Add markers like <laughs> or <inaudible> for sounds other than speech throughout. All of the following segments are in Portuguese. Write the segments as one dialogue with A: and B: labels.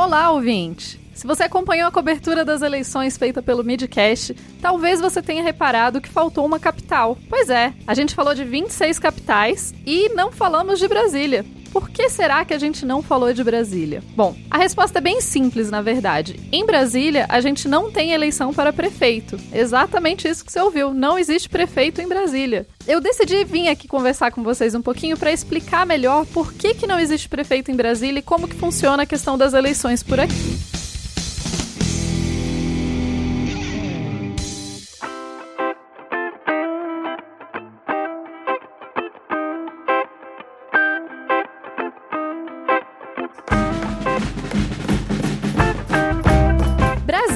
A: Olá, ouvinte! Se você acompanhou a cobertura das eleições feita pelo Midcast, talvez você tenha reparado que faltou uma capital. Pois é, a gente falou de 26 capitais e não falamos de Brasília. Por que será que a gente não falou de Brasília? Bom, a resposta é bem simples, na verdade. Em Brasília, a gente não tem eleição para prefeito. Exatamente isso que você ouviu. Não existe prefeito em Brasília. Eu decidi vir aqui conversar com vocês um pouquinho para explicar melhor por que, que não existe prefeito em Brasília e como que funciona a questão das eleições por aqui.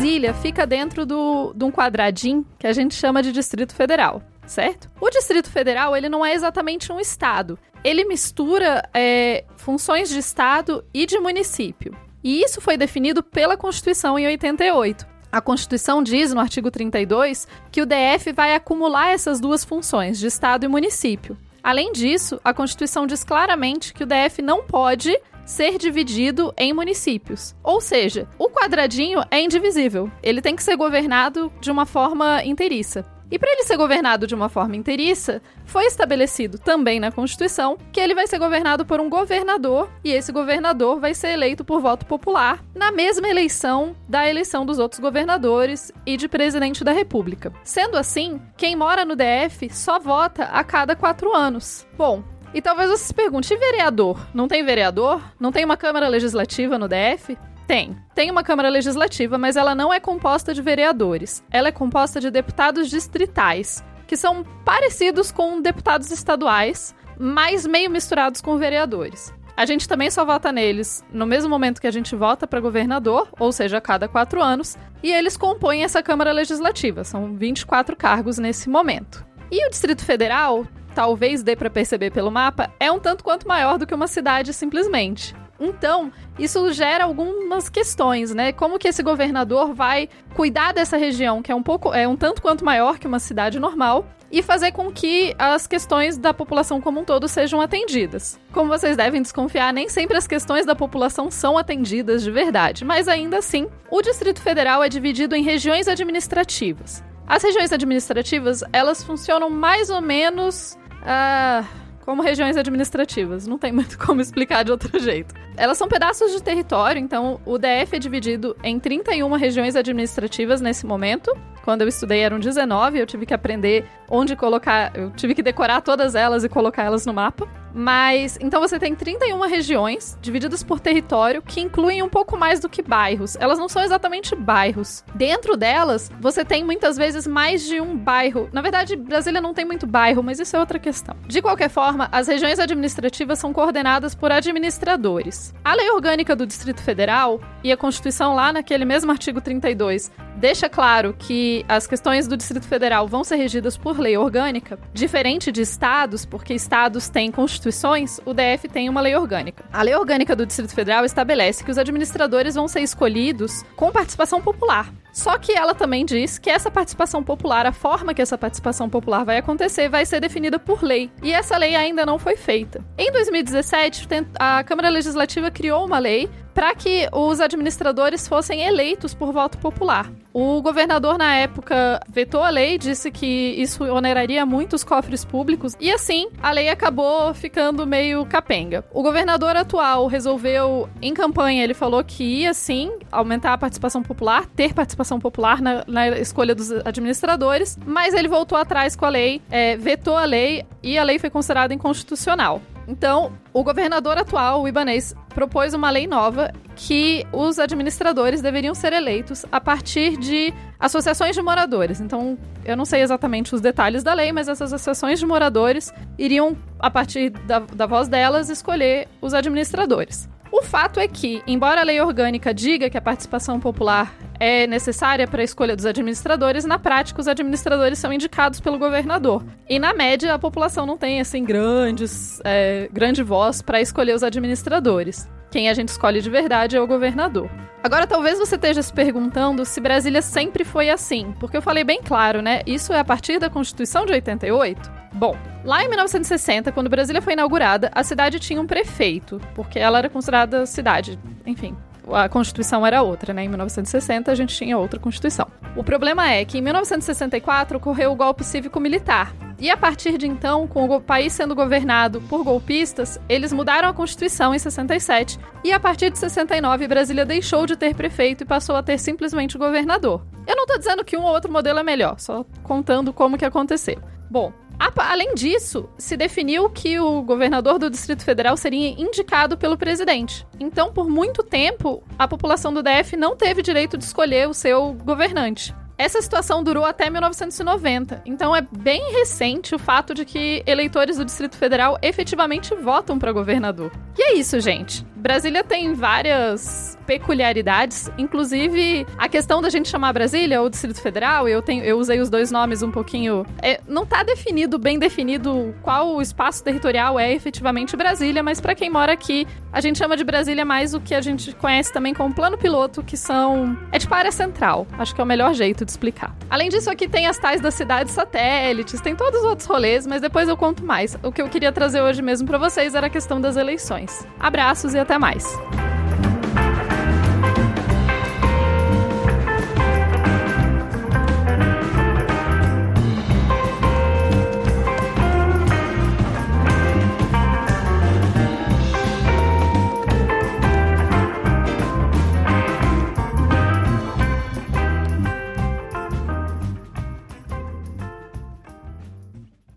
A: Brasília fica dentro do, de um quadradinho que a gente chama de Distrito Federal, certo? O Distrito Federal, ele não é exatamente um estado. Ele mistura é, funções de estado e de município. E isso foi definido pela Constituição em 88. A Constituição diz, no artigo 32, que o DF vai acumular essas duas funções, de Estado e município. Além disso, a Constituição diz claramente que o DF não pode ser dividido em municípios. Ou seja, o quadradinho é indivisível. Ele tem que ser governado de uma forma inteiriça. E para ele ser governado de uma forma inteiriça, foi estabelecido também na Constituição que ele vai ser governado por um governador e esse governador vai ser eleito por voto popular na mesma eleição da eleição dos outros governadores e de presidente da República. Sendo assim, quem mora no DF só vota a cada quatro anos. Bom, e talvez você se pergunte: e vereador? Não tem vereador? Não tem uma Câmara Legislativa no DF? Tem. Tem uma Câmara Legislativa, mas ela não é composta de vereadores. Ela é composta de deputados distritais, que são parecidos com deputados estaduais, mas meio misturados com vereadores. A gente também só vota neles no mesmo momento que a gente vota para governador, ou seja, a cada quatro anos, e eles compõem essa Câmara Legislativa. São 24 cargos nesse momento. E o Distrito Federal talvez dê para perceber pelo mapa, é um tanto quanto maior do que uma cidade simplesmente. Então, isso gera algumas questões, né? Como que esse governador vai cuidar dessa região, que é um pouco, é um tanto quanto maior que uma cidade normal, e fazer com que as questões da população como um todo sejam atendidas. Como vocês devem desconfiar, nem sempre as questões da população são atendidas de verdade, mas ainda assim, o Distrito Federal é dividido em regiões administrativas. As regiões administrativas, elas funcionam mais ou menos ah, como regiões administrativas. Não tem muito <laughs> como explicar de outro jeito. Elas são pedaços de território, então o DF é dividido em 31 regiões administrativas nesse momento. Quando eu estudei eram 19, eu tive que aprender onde colocar, eu tive que decorar todas elas e colocar elas no mapa. Mas então você tem 31 regiões divididas por território que incluem um pouco mais do que bairros. Elas não são exatamente bairros. Dentro delas, você tem muitas vezes mais de um bairro. Na verdade, Brasília não tem muito bairro, mas isso é outra questão. De qualquer forma, as regiões administrativas são coordenadas por administradores. A Lei Orgânica do Distrito Federal e a Constituição lá naquele mesmo artigo 32 deixa claro que as questões do Distrito Federal vão ser regidas por lei orgânica, diferente de estados, porque estados têm constituições, o DF tem uma lei orgânica. A lei orgânica do Distrito Federal estabelece que os administradores vão ser escolhidos com participação popular. Só que ela também diz que essa participação popular, a forma que essa participação popular vai acontecer, vai ser definida por lei. E essa lei ainda não foi feita. Em 2017, a Câmara Legislativa criou uma lei para que os administradores fossem eleitos por voto popular. O governador, na época, vetou a lei, disse que isso oneraria muito os cofres públicos, e assim a lei acabou ficando meio capenga. O governador atual resolveu, em campanha, ele falou que ia sim aumentar a participação popular, ter participação popular na, na escolha dos administradores, mas ele voltou atrás com a lei, é, vetou a lei e a lei foi considerada inconstitucional. Então, o governador atual, o Ibanês, propôs uma lei nova que os administradores deveriam ser eleitos a partir de associações de moradores. Então, eu não sei exatamente os detalhes da lei, mas essas associações de moradores iriam, a partir da, da voz delas, escolher os administradores. O fato é que, embora a lei orgânica diga que a participação popular é necessária para a escolha dos administradores, na prática os administradores são indicados pelo governador. E na média a população não tem assim grandes, é, grande voz para escolher os administradores. Quem a gente escolhe de verdade é o governador. Agora, talvez você esteja se perguntando se Brasília sempre foi assim, porque eu falei bem claro, né? Isso é a partir da Constituição de 88. Bom, lá em 1960, quando Brasília foi inaugurada, a cidade tinha um prefeito, porque ela era considerada cidade, enfim, a Constituição era outra, né? Em 1960 a gente tinha outra Constituição. O problema é que em 1964 ocorreu o golpe cívico-militar. E a partir de então, com o país sendo governado por golpistas, eles mudaram a Constituição em 67. E a partir de 69, Brasília deixou de ter prefeito e passou a ter simplesmente governador. Eu não tô dizendo que um ou outro modelo é melhor, só contando como que aconteceu. Bom, Além disso, se definiu que o governador do Distrito Federal seria indicado pelo presidente. Então, por muito tempo, a população do DF não teve direito de escolher o seu governante. Essa situação durou até 1990, então é bem recente o fato de que eleitores do Distrito Federal efetivamente votam para governador. E é isso, gente. Brasília tem várias peculiaridades, inclusive a questão da gente chamar Brasília ou Distrito Federal, eu tenho eu usei os dois nomes um pouquinho, é, não tá definido bem definido qual o espaço territorial é efetivamente Brasília, mas para quem mora aqui, a gente chama de Brasília mais o que a gente conhece também como plano piloto, que são é tipo a área central. Acho que é o melhor jeito de explicar. Além disso, aqui tem as tais das cidades satélites, tem todos os outros rolês, mas depois eu conto mais. O que eu queria trazer hoje mesmo para vocês era a questão das eleições. Abraços e até mais.